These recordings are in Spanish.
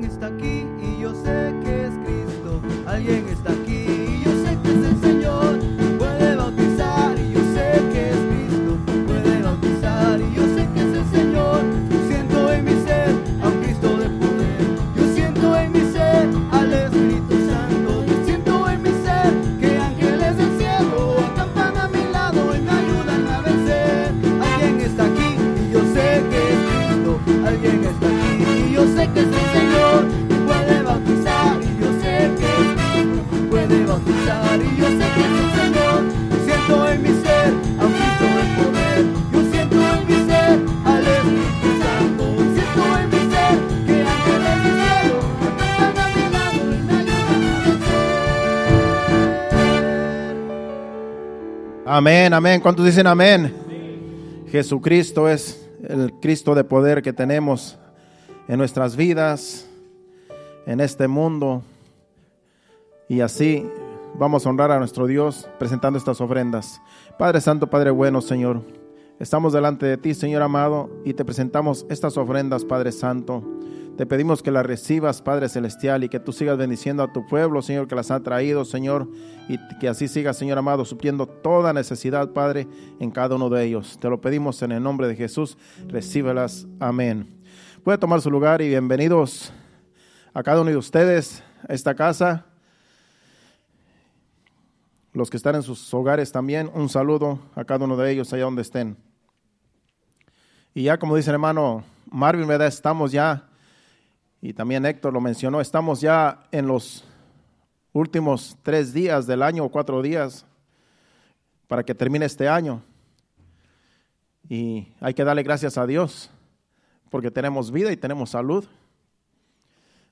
Alguien está aquí y yo sé que es Cristo. Alguien está aquí y yo sé que es el Señor. Amén, amén. ¿Cuántos dicen amén? Jesucristo es el Cristo de poder que tenemos en nuestras vidas, en este mundo. Y así vamos a honrar a nuestro Dios presentando estas ofrendas. Padre Santo, Padre bueno, Señor. Estamos delante de ti, Señor amado, y te presentamos estas ofrendas, Padre Santo. Te pedimos que las recibas, Padre Celestial, y que tú sigas bendiciendo a tu pueblo, Señor, que las ha traído, Señor, y que así siga, Señor amado, supliendo toda necesidad, Padre, en cada uno de ellos. Te lo pedimos en el nombre de Jesús. Recíbelas. Amén. Puede tomar su lugar y bienvenidos a cada uno de ustedes a esta casa. Los que están en sus hogares también, un saludo a cada uno de ellos allá donde estén. Y ya como dice el hermano Marvin, ¿verdad? Estamos ya, y también Héctor lo mencionó, estamos ya en los últimos tres días del año o cuatro días para que termine este año. Y hay que darle gracias a Dios porque tenemos vida y tenemos salud.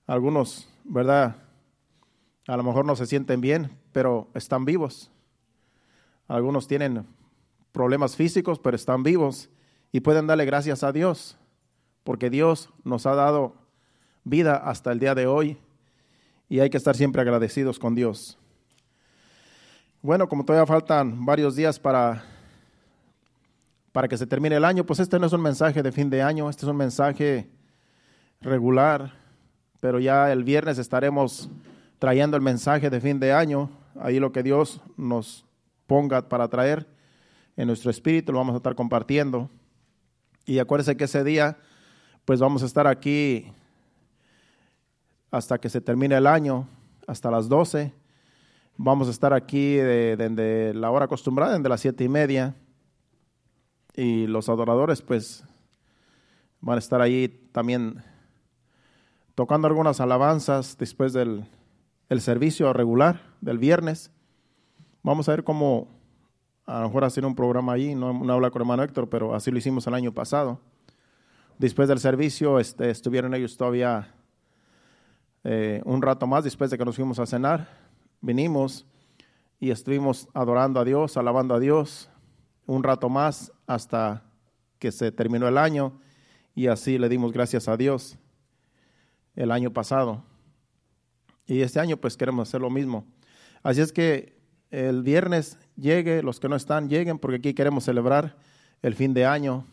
Algunos, ¿verdad? A lo mejor no se sienten bien, pero están vivos. Algunos tienen problemas físicos, pero están vivos y pueden darle gracias a Dios, porque Dios nos ha dado vida hasta el día de hoy y hay que estar siempre agradecidos con Dios. Bueno, como todavía faltan varios días para, para que se termine el año, pues este no es un mensaje de fin de año, este es un mensaje regular, pero ya el viernes estaremos trayendo el mensaje de fin de año, ahí lo que Dios nos ponga para traer en nuestro espíritu, lo vamos a estar compartiendo. Y acuérdense que ese día, pues vamos a estar aquí hasta que se termine el año, hasta las 12. Vamos a estar aquí desde de, la hora acostumbrada, desde las siete y media. Y los adoradores, pues, van a estar ahí también tocando algunas alabanzas después del el servicio regular del viernes. Vamos a ver cómo, a lo mejor hacer un programa allí, no, no habla con hermano Héctor, pero así lo hicimos el año pasado. Después del servicio este, estuvieron ellos todavía eh, un rato más después de que nos fuimos a cenar. Vinimos y estuvimos adorando a Dios, alabando a Dios un rato más hasta que se terminó el año y así le dimos gracias a Dios el año pasado. Y este año pues queremos hacer lo mismo. Así es que el viernes llegue, los que no están lleguen porque aquí queremos celebrar el fin de año.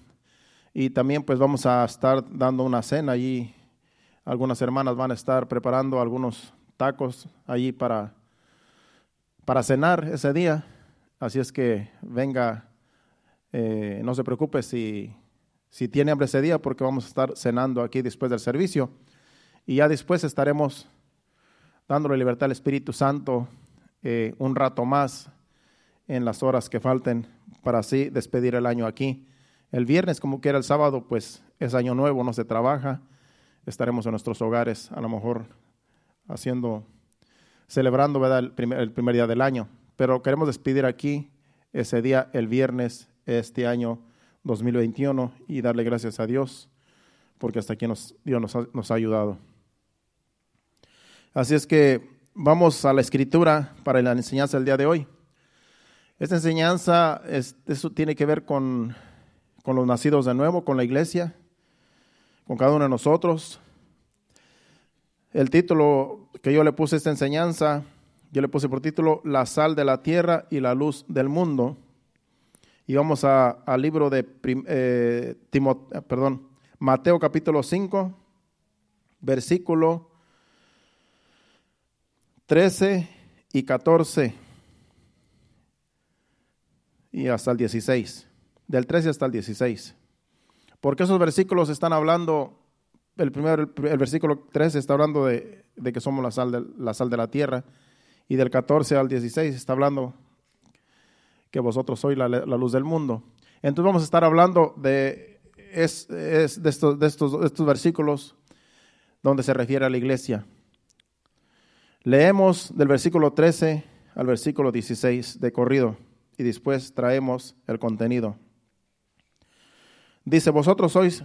Y también pues vamos a estar dando una cena allí. Algunas hermanas van a estar preparando algunos tacos allí para, para cenar ese día. Así es que venga, eh, no se preocupe si, si tiene hambre ese día porque vamos a estar cenando aquí después del servicio. Y ya después estaremos dándole libertad al Espíritu Santo eh, un rato más en las horas que falten para así despedir el año aquí. El viernes, como quiera el sábado, pues es año nuevo, no se trabaja. Estaremos en nuestros hogares, a lo mejor haciendo, celebrando. El, primer, día del año. Pero queremos despedir aquí ese día, el viernes, este año 2021, y darle gracias a Dios, porque hasta aquí Dios nos ha, nos ha ayudado. Así es que vamos a la escritura para la enseñanza del día de hoy. Esta enseñanza, es, eso tiene que ver con, con los nacidos de nuevo, con la iglesia, con cada uno de nosotros. El título que yo le puse a esta enseñanza, yo le puse por título La sal de la tierra y la luz del mundo. Y vamos al libro de eh, Timot, perdón, Mateo capítulo 5, versículo 13 y 14 y hasta el 16, del 13 hasta el 16. Porque esos versículos están hablando, el primero, el, versículo 13 está hablando de, que somos la sal, de, la sal de la tierra, y del 14 al 16 está hablando que vosotros sois la, luz del mundo. Entonces vamos a estar hablando de, es, de, estos, de, estos, de estos versículos donde se refiere a la iglesia. Leemos del versículo 13 al versículo 16 de corrido y después traemos el contenido. Dice, vosotros sois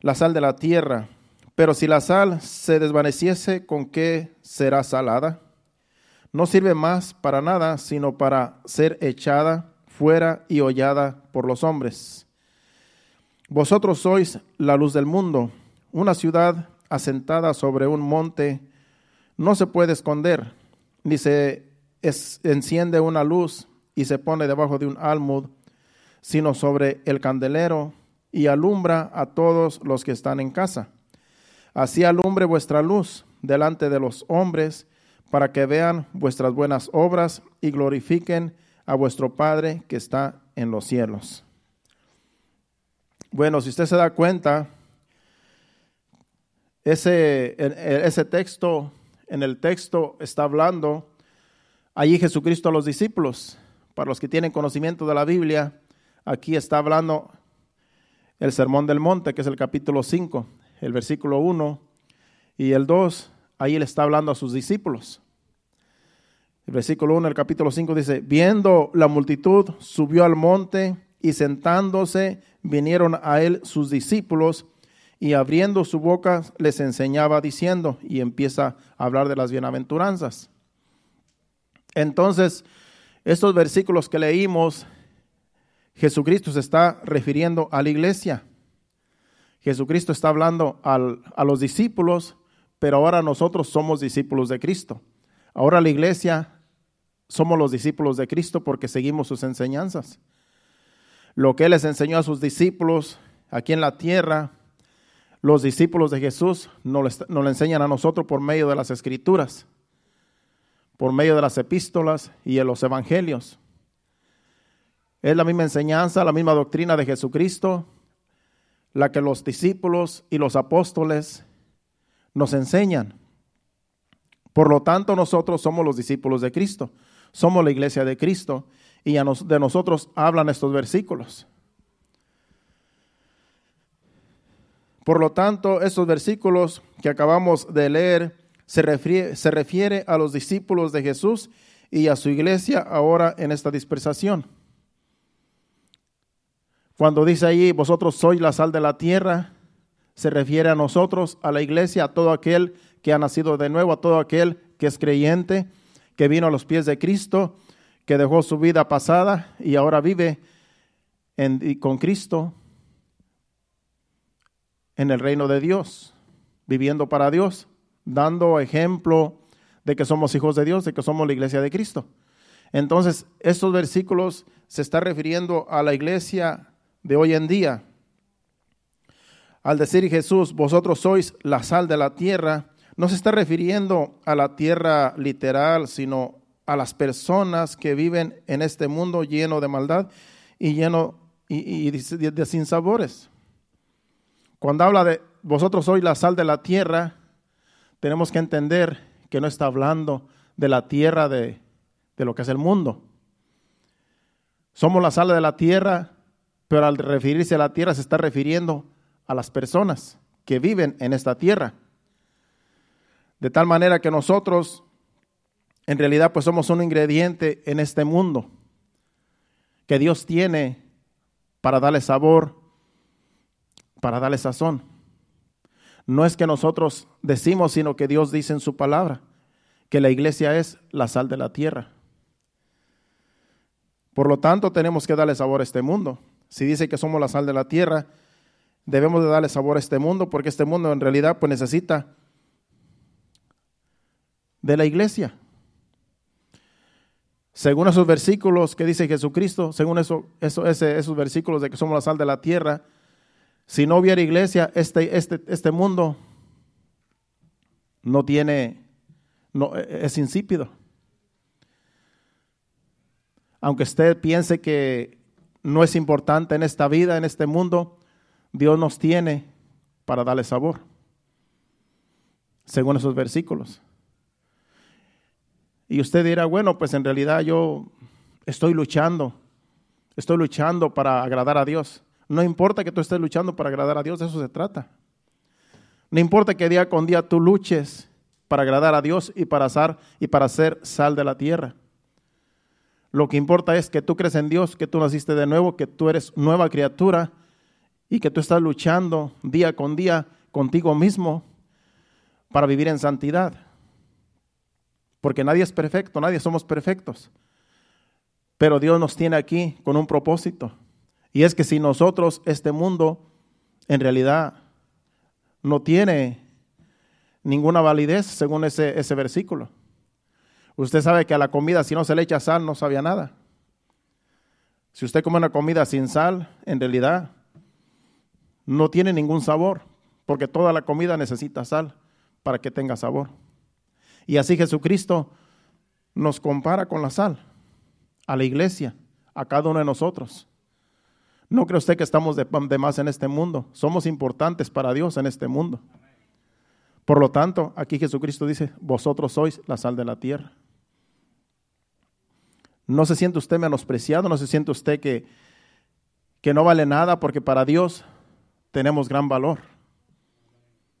la sal de la tierra, pero si la sal se desvaneciese, ¿con qué será salada? No sirve más para nada, sino para ser echada fuera y hollada por los hombres. Vosotros sois la luz del mundo. Una ciudad asentada sobre un monte no se puede esconder, ni se enciende una luz y se pone debajo de un almud, sino sobre el candelero y alumbra a todos los que están en casa. Así alumbre vuestra luz delante de los hombres, para que vean vuestras buenas obras y glorifiquen a vuestro Padre que está en los cielos. Bueno, si usted se da cuenta, ese, ese texto, en el texto está hablando allí Jesucristo a los discípulos. Para los que tienen conocimiento de la Biblia, aquí está hablando el Sermón del Monte, que es el capítulo 5, el versículo 1 y el 2. Ahí él está hablando a sus discípulos. El versículo 1, el capítulo 5 dice, viendo la multitud, subió al monte y sentándose vinieron a él sus discípulos y abriendo su boca les enseñaba diciendo, y empieza a hablar de las bienaventuranzas. Entonces, estos versículos que leímos, Jesucristo se está refiriendo a la iglesia. Jesucristo está hablando a los discípulos, pero ahora nosotros somos discípulos de Cristo. Ahora la iglesia somos los discípulos de Cristo porque seguimos sus enseñanzas. Lo que Él les enseñó a sus discípulos aquí en la tierra, los discípulos de Jesús nos lo enseñan a nosotros por medio de las escrituras por medio de las epístolas y de los evangelios. Es la misma enseñanza, la misma doctrina de Jesucristo, la que los discípulos y los apóstoles nos enseñan. Por lo tanto, nosotros somos los discípulos de Cristo, somos la iglesia de Cristo y de nosotros hablan estos versículos. Por lo tanto, estos versículos que acabamos de leer se refiere, a los discípulos de Jesús y a su iglesia ahora en esta dispersación. Cuando dice allí, vosotros sois la sal de la tierra, se refiere a nosotros, a la iglesia, a todo aquel que ha nacido de nuevo, a todo aquel que es creyente, que vino a los pies de Cristo, que dejó su vida pasada y ahora vive con Cristo en el reino de Dios, viviendo para Dios dando ejemplo de que somos hijos de Dios, de que somos la iglesia de Cristo. Entonces, estos versículos se están refiriendo a la iglesia de hoy en día. Al decir Jesús, vosotros sois la sal de la tierra, no se está refiriendo a la tierra literal, sino a las personas que viven en este mundo lleno de maldad y lleno y, de, de sinsabores. Cuando habla de vosotros sois la sal de la tierra, tenemos que entender que no está hablando de la tierra de, lo que es el mundo. Somos la sal de la tierra, pero al referirse a la tierra se está refiriendo a las personas que viven en esta tierra. De tal manera que nosotros, en realidad, pues somos un ingrediente en este mundo que Dios tiene para darle sabor, para darle sazón no es que nosotros decimos, sino que Dios dice en su palabra, que la iglesia es la sal de la tierra. Por lo tanto, tenemos que darle sabor a este mundo. Si dice que somos la sal de la tierra, debemos de darle sabor a este mundo porque este mundo en realidad pues necesita de la iglesia. Según esos versículos que dice Jesucristo, según eso, esos versículos de que somos la sal de la tierra, si no hubiera iglesia, este, este, este mundo no tiene, no, es insípido. Aunque usted piense que no es importante en esta vida, en este mundo, Dios nos tiene para darle sabor, según esos versículos. Y usted dirá, bueno, pues en realidad yo estoy luchando, estoy luchando para agradar a Dios. No importa que tú estés luchando para agradar a Dios, de eso se trata. No importa que día con día tú luches para agradar a Dios y para, ser, y para ser sal de la tierra. Lo que importa es que tú crees en Dios, que tú naciste de nuevo, que tú eres nueva criatura y que tú estás luchando día con día contigo mismo para vivir en santidad. Porque nadie es perfecto, nadie somos perfectos. Pero Dios nos tiene aquí con un propósito. Y es que si nosotros, este mundo, en realidad no tiene ninguna validez según ese, ese versículo. Usted sabe que a la comida, si no se le echa sal, no sabía nada. Si usted come una comida sin sal, en realidad no tiene ningún sabor, porque toda la comida necesita sal para que tenga sabor. Y así Jesucristo nos compara con la sal, a la iglesia, a cada uno de nosotros. No cree usted que estamos de, más en este mundo. Somos importantes para Dios en este mundo. Por lo tanto, aquí Jesucristo dice, vosotros sois la sal de la tierra. No se siente usted menospreciado, no se siente usted que, que no vale nada, porque para Dios tenemos gran valor,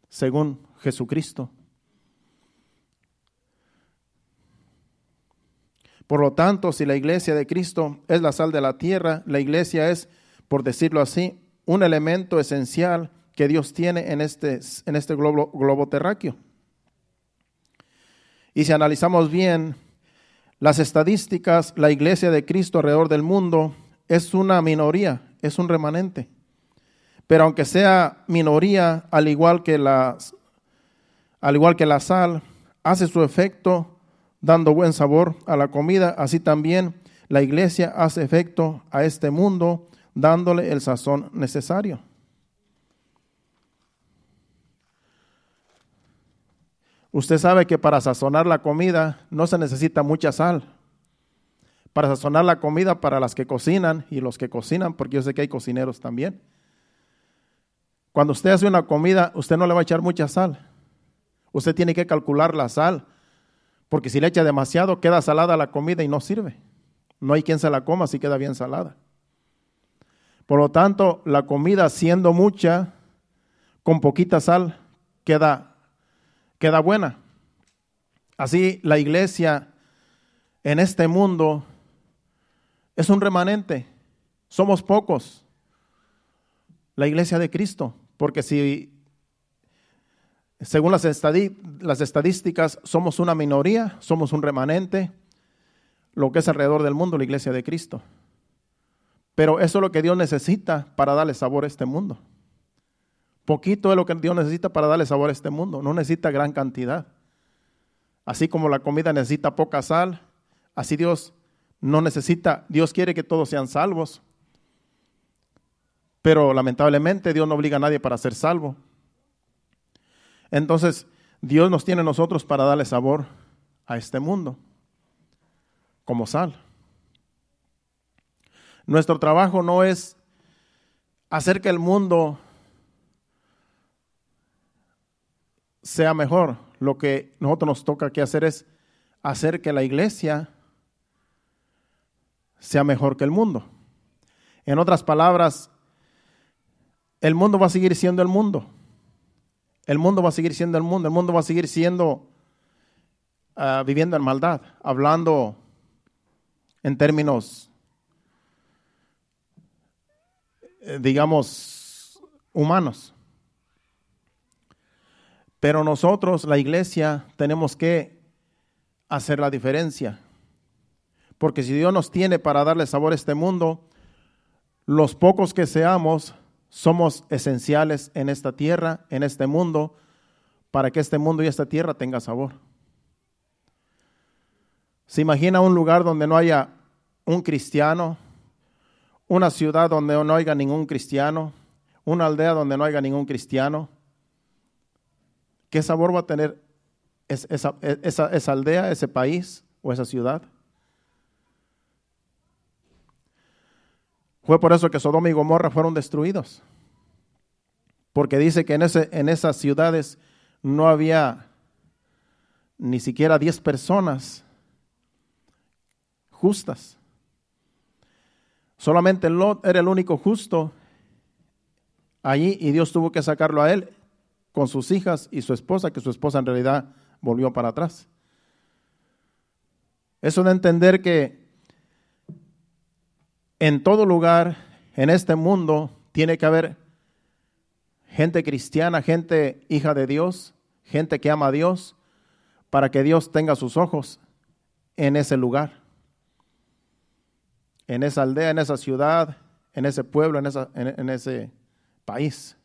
según Jesucristo. Por lo tanto, si la iglesia de Cristo es la sal de la tierra, la iglesia es por decirlo así, un elemento esencial que Dios tiene en este, en este globo, globo terráqueo. Y si analizamos bien las estadísticas, la iglesia de Cristo alrededor del mundo es una minoría, es un remanente. Pero aunque sea minoría, al igual que, al igual que la sal, hace su efecto dando buen sabor a la comida, así también la iglesia hace efecto a este mundo dándole el sazón necesario. Usted sabe que para sazonar la comida no se necesita mucha sal. Para sazonar la comida para las que cocinan y los que cocinan, porque yo sé que hay cocineros también. Cuando usted hace una comida, usted no le va a echar mucha sal. Usted tiene que calcular la sal, porque si le echa demasiado, queda salada la comida y no sirve. No hay quien se la coma si queda bien salada. Por lo tanto, la comida siendo mucha, con poquita sal, queda, queda buena. Así la iglesia en este mundo es un remanente. Somos pocos. La iglesia de Cristo. Porque si, según las, las estadísticas, somos una minoría, somos un remanente, lo que es alrededor del mundo, la iglesia de Cristo. Pero eso es lo que Dios necesita para darle sabor a este mundo. Poquito es lo que Dios necesita para darle sabor a este mundo. No necesita gran cantidad. Así como la comida necesita poca sal, así Dios no necesita, Dios quiere que todos sean salvos. Pero lamentablemente Dios no obliga a nadie para ser salvo. Entonces, Dios nos tiene a nosotros para darle sabor a este mundo, como sal. Nuestro trabajo no es hacer que el mundo sea mejor. Lo que nosotros nos toca que hacer es hacer que la iglesia sea mejor que el mundo. En otras palabras, el mundo va a seguir siendo el mundo. El mundo va a seguir siendo el mundo. El mundo va a seguir siendo ah, viviendo en maldad, hablando en términos Eh, digamos, humanos. Pero nosotros, la iglesia, tenemos que hacer la diferencia. Porque si Dios nos tiene para darle sabor a este mundo, los pocos que seamos somos esenciales en esta tierra, en este mundo, para que este mundo y esta tierra tenga sabor. ¿Se imagina un lugar donde no haya un cristiano, una ciudad donde no haya ningún cristiano, una aldea donde no haya ningún cristiano, ¿qué sabor va a tener esa- esa aldea, ese país o esa ciudad. Fue por eso que Sodoma y Gomorra fueron destruidos. Porque dice que en, ese, en esas ciudades no había ni siquiera 10 personas justas. Solamente Lot era el único justo allí y Dios tuvo que sacarlo a él con sus hijas y su esposa, que su esposa en realidad volvió para atrás. Eso de entender que en todo lugar, en este mundo, tiene que haber gente cristiana, gente hija de Dios, gente que ama a Dios, para que Dios tenga sus ojos en ese lugar, en esa aldea, en esa ciudad, en ese pueblo, en, esa, ese país.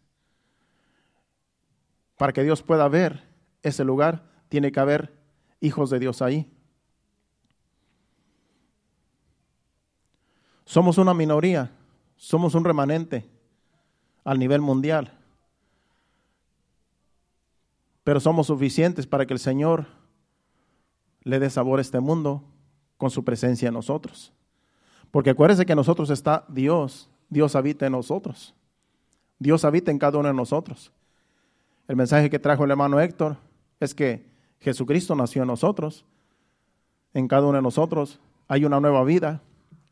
Para que Dios pueda ver ese lugar, tiene que haber hijos de Dios ahí. Somos una minoría, somos un remanente al nivel mundial, pero somos suficientes para que el Señor le dé sabor a este mundo con su presencia en nosotros. Porque acuérdense que nosotros está Dios, Dios habita en nosotros, Dios habita en cada uno de nosotros. El mensaje que trajo el hermano Héctor es que Jesucristo nació en nosotros, en cada uno de nosotros hay una nueva vida,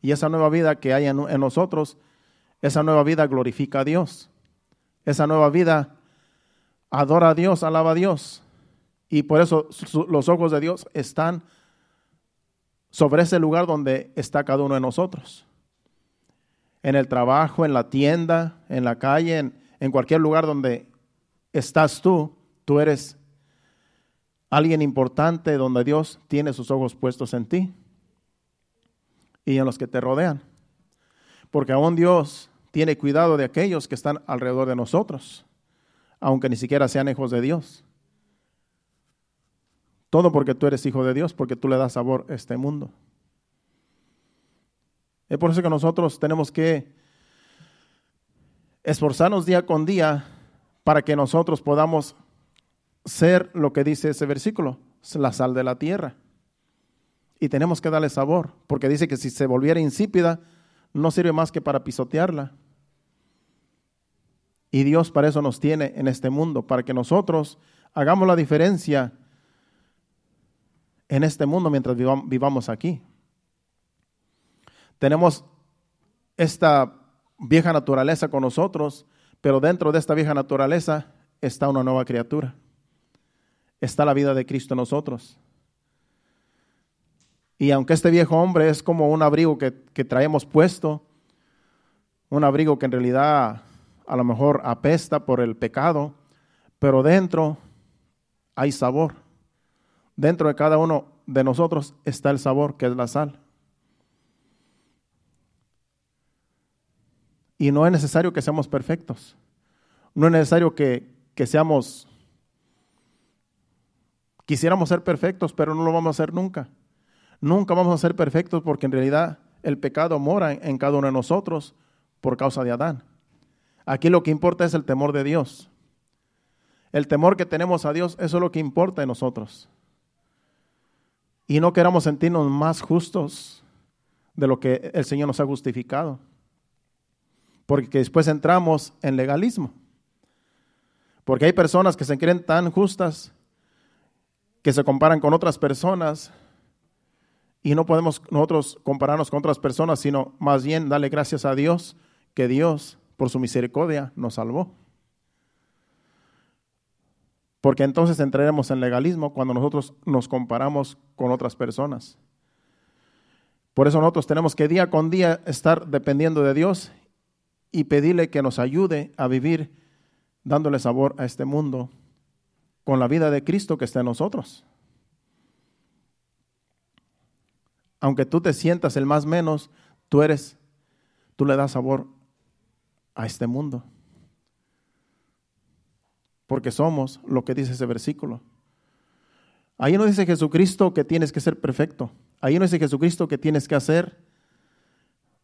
y esa nueva vida que hay en, en, nosotros, esa nueva vida glorifica a Dios. Esa nueva vida adora a Dios, alaba a Dios. Y por eso su, los ojos de Dios están sobre ese lugar donde está cada uno de nosotros. En el trabajo, en la tienda, en la calle, en, cualquier lugar donde estás tú, tú eres alguien importante donde Dios tiene sus ojos puestos en ti y en los que te rodean. Porque aún Dios tiene cuidado de aquellos que están alrededor de nosotros, aunque ni siquiera sean hijos de Dios. Todo porque tú eres hijo de Dios, porque tú le das sabor a este mundo. Es por eso que nosotros tenemos que esforzarnos día con día para que nosotros podamos ser lo que dice ese versículo, la sal de la tierra y tenemos que darle sabor, porque dice que si se volviera insípida, no sirve más que para pisotearla. Y Dios para eso nos tiene en este mundo, para que nosotros hagamos la diferencia en este mundo mientras vivamos aquí. Tenemos esta vieja naturaleza con nosotros, pero dentro de esta vieja naturaleza está una nueva criatura. Está la vida de Cristo en nosotros. Y aunque este viejo hombre es como un abrigo que, que, traemos puesto, un abrigo que en realidad a lo mejor apesta por el pecado, pero dentro hay sabor. Dentro de cada uno de nosotros está el sabor, que es la sal. Y no es necesario que seamos perfectos. No es necesario que, que seamos, quisiéramos ser perfectos, pero no lo vamos a hacer nunca. Nunca vamos a ser perfectos porque en realidad el pecado mora en cada uno de nosotros por causa de Adán. Aquí lo que importa es el temor de Dios. El temor que tenemos a Dios, eso es lo que importa en nosotros. Y no queramos sentirnos más justos de lo que el Señor nos ha justificado. Porque después entramos en legalismo. Porque hay personas que se creen tan justas que se comparan con otras personas y no podemos nosotros compararnos con otras personas, sino más bien darle gracias a Dios que Dios, por su misericordia, nos salvó. Porque entonces entraremos en legalismo cuando nosotros nos comparamos con otras personas. Por eso nosotros tenemos que día con día estar dependiendo de Dios y pedirle que nos ayude a vivir dándole sabor a este mundo con la vida de Cristo que está en nosotros. aunque tú te sientas el más menos, tú eres, tú le das sabor a este mundo. Porque somos lo que dice ese versículo. Ahí no dice Jesucristo que tienes que ser perfecto. Ahí no dice Jesucristo que tienes que hacer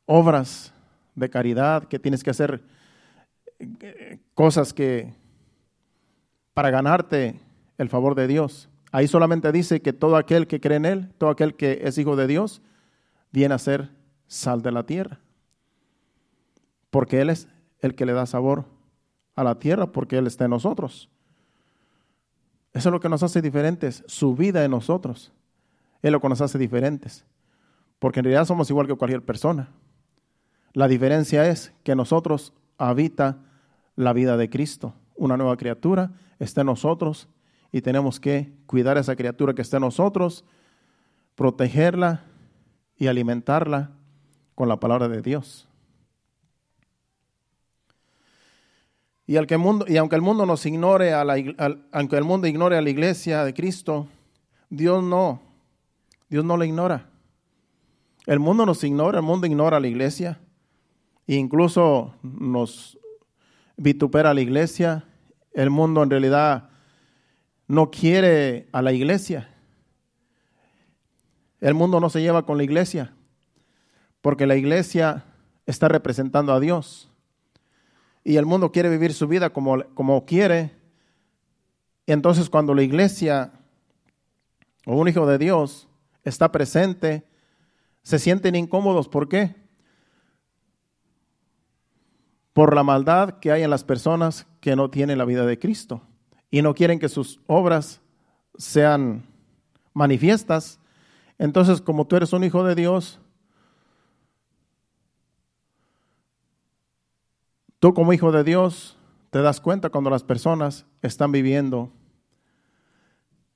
obras de caridad, que tienes que hacer cosas que para ganarte el favor de Dios. Ahí solamente dice que todo aquel que cree en Él, todo aquel que es hijo de Dios, viene a ser sal de la tierra. Porque Él es el que le da sabor a la tierra, porque Él está en nosotros. Eso es lo que nos hace diferentes, su vida en nosotros. Es lo que nos hace diferentes. Porque en realidad somos igual que cualquier persona. La diferencia es que nosotros habita la vida de Cristo. Una nueva criatura está en nosotros y tenemos que cuidar a esa criatura que está en nosotros, protegerla y alimentarla con la palabra de Dios. Y, al que el mundo, y aunque el mundo nos ignore, a la, aunque el mundo ignore a la iglesia de Cristo, Dios no, Dios no la ignora. El mundo nos ignora, el mundo ignora a la iglesia, e incluso nos vitupera a la iglesia. El mundo en realidad no quiere a la iglesia. El mundo no se lleva con la iglesia, porque la iglesia está representando a Dios y el mundo quiere vivir su vida como, como quiere. Entonces cuando la iglesia o un hijo de Dios está presente, se sienten incómodos. ¿Por qué? Por la maldad que hay en las personas que no tienen la vida de Cristo y no quieren que sus obras sean manifiestas. Entonces, como tú eres un hijo de Dios, Tú como hijo de Dios te das cuenta cuando las personas están viviendo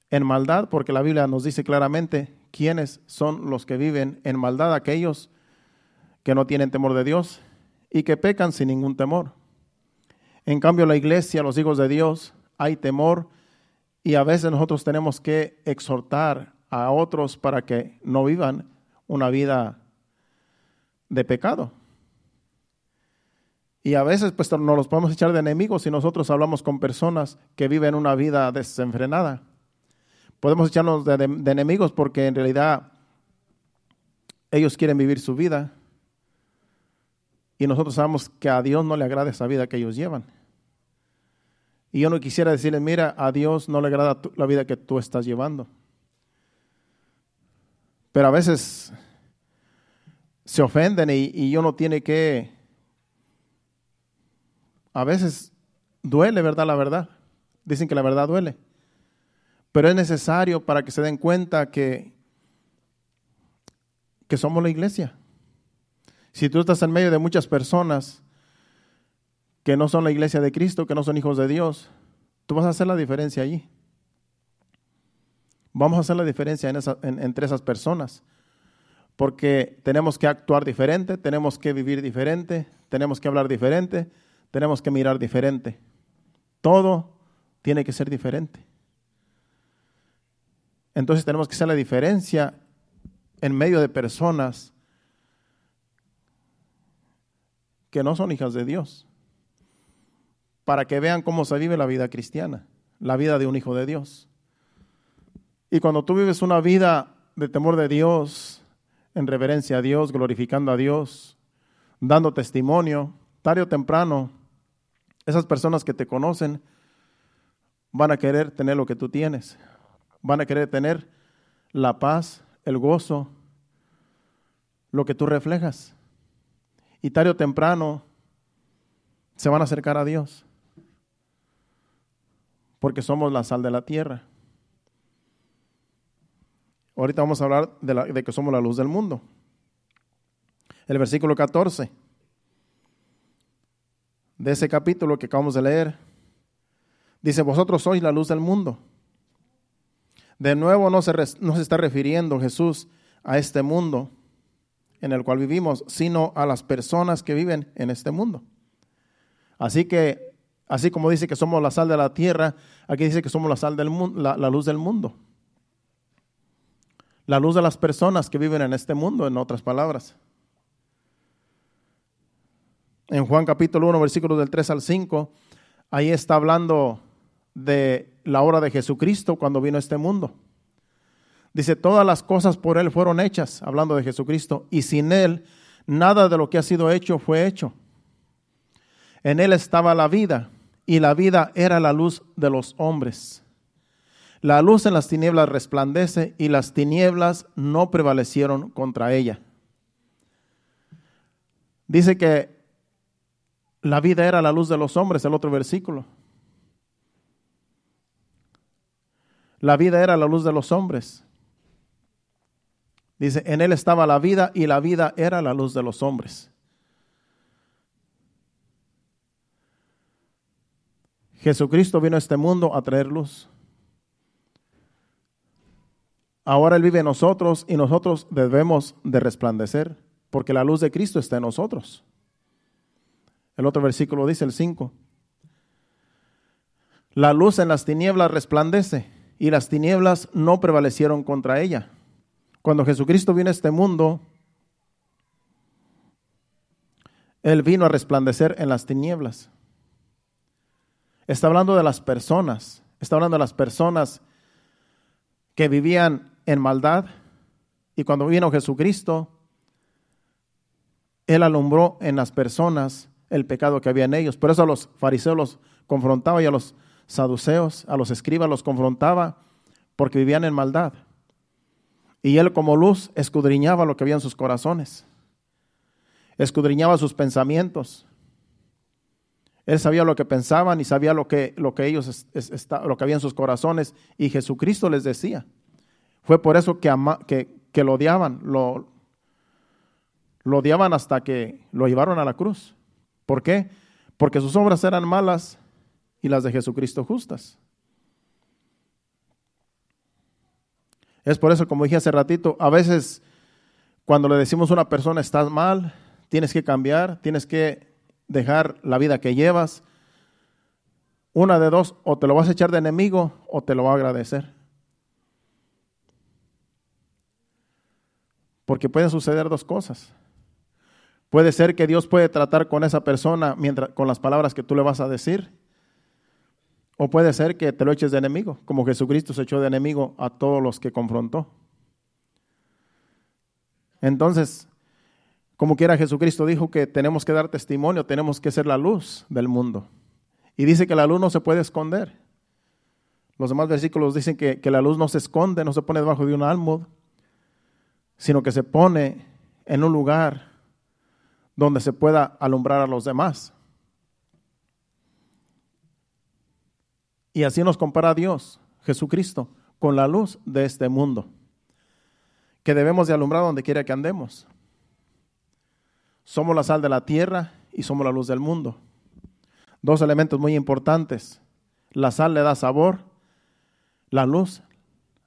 en maldad, porque la Biblia nos dice claramente quiénes son los que viven en maldad, aquellos que no tienen temor de Dios y que pecan sin ningún temor. En cambio, la iglesia, los hijos de Dios, hay temor y a veces nosotros tenemos que exhortar a otros para que no vivan una vida de pecado. Y a veces pues nos los podemos echar de enemigos si nosotros hablamos con personas que viven una vida desenfrenada. Podemos echarnos de, enemigos porque en realidad ellos quieren vivir su vida y nosotros sabemos que a Dios no le agrada esa vida que ellos llevan. Y yo no quisiera decirles, mira, a Dios no le agrada la vida que tú estás llevando. Pero a veces se ofenden y, y uno tiene que a veces duele, ¿verdad? La verdad. Dicen que la verdad duele. Pero es necesario para que se den cuenta que, que somos la iglesia. Si tú estás en medio de muchas personas que no son la iglesia de Cristo, que no son hijos de Dios, tú vas a hacer la diferencia allí. Vamos a hacer la diferencia entre esas personas. Porque tenemos que actuar diferente, tenemos que vivir diferente, tenemos que hablar diferente, tenemos que mirar diferente. Todo tiene que ser diferente. Entonces tenemos que hacer la diferencia en medio de personas que no son hijas de Dios, para que vean cómo se vive la vida cristiana, la vida de un hijo de Dios. Y cuando tú vives una vida de temor de Dios, en reverencia a Dios, glorificando a Dios, dando testimonio, tarde o temprano, esas personas que te conocen van a querer tener lo que tú tienes. Van a querer tener la paz, el gozo, lo que tú reflejas. Y tarde o temprano se van a acercar a Dios. Porque somos la sal de la tierra. Ahorita vamos a hablar de, de que somos la luz del mundo. El versículo 14 de ese capítulo que acabamos de leer. Dice, vosotros sois la luz del mundo. De nuevo no se, no se está refiriendo Jesús a este mundo en el cual vivimos, sino a las personas que viven en este mundo. Así que, así como dice que somos la sal de la tierra, aquí dice que somos la sal del mundo, la luz del mundo. La luz de las personas que viven en este mundo, en otras palabras en Juan capítulo 1, versículos del 3 al 5, ahí está hablando de la obra de Jesucristo cuando vino a este mundo. Dice, todas las cosas por Él fueron hechas, hablando de Jesucristo, y sin Él nada de lo que ha sido hecho fue hecho. En Él estaba la vida, y la vida era la luz de los hombres. La luz en las tinieblas resplandece y las tinieblas no prevalecieron contra ella. Dice que la vida era la luz de los hombres, el otro versículo. La vida era la luz de los hombres. Dice, en él estaba la vida y la vida era la luz de los hombres. Jesucristo vino a este mundo a traer luz. Ahora Él vive en nosotros y nosotros debemos de resplandecer, porque la luz de Cristo está en nosotros. El otro versículo dice, el 5. La luz en las tinieblas resplandece y las tinieblas no prevalecieron contra ella. Cuando Jesucristo vino a este mundo, Él vino a resplandecer en las tinieblas. Está hablando de las personas, está hablando de las personas que vivían en maldad y cuando vino Jesucristo, Él alumbró en las personas el pecado que había en ellos. Por eso a los fariseos los confrontaba y a los saduceos, a los escribas los confrontaba porque vivían en maldad. Y él como luz escudriñaba lo que había en sus corazones. Escudriñaba sus pensamientos. Él sabía lo que pensaban y sabía lo que, lo que ellos lo que había en sus corazones y Jesucristo les decía. Fue por eso que, que, que lo odiaban, lo, lo odiaban hasta que lo llevaron a la cruz. ¿Por qué? Porque sus obras eran malas y las de Jesucristo justas. Es por eso, como dije hace ratito, a veces cuando le decimos a una persona estás mal, tienes que cambiar, tienes que dejar la vida que llevas. Una de dos, o te lo vas a echar de enemigo o te lo va a agradecer. Porque pueden suceder dos cosas. Puede ser que Dios puede tratar con esa persona mientras, con las palabras que tú le vas a decir. O puede ser que te lo eches de enemigo, como Jesucristo se echó de enemigo a todos los que confrontó. Entonces, como quiera Jesucristo dijo que tenemos que dar testimonio, tenemos que ser la luz del mundo. Y dice que la luz no se puede esconder. Los demás versículos dicen que, que la luz no se esconde, no se pone debajo de un almud, sino que se pone en un lugar donde se pueda alumbrar a los demás. Y así nos compara Dios, Jesucristo, con la luz de este mundo, que debemos de alumbrar donde quiera que andemos. Somos la sal de la tierra y somos la luz del mundo. Dos elementos muy importantes. La sal le da sabor, la luz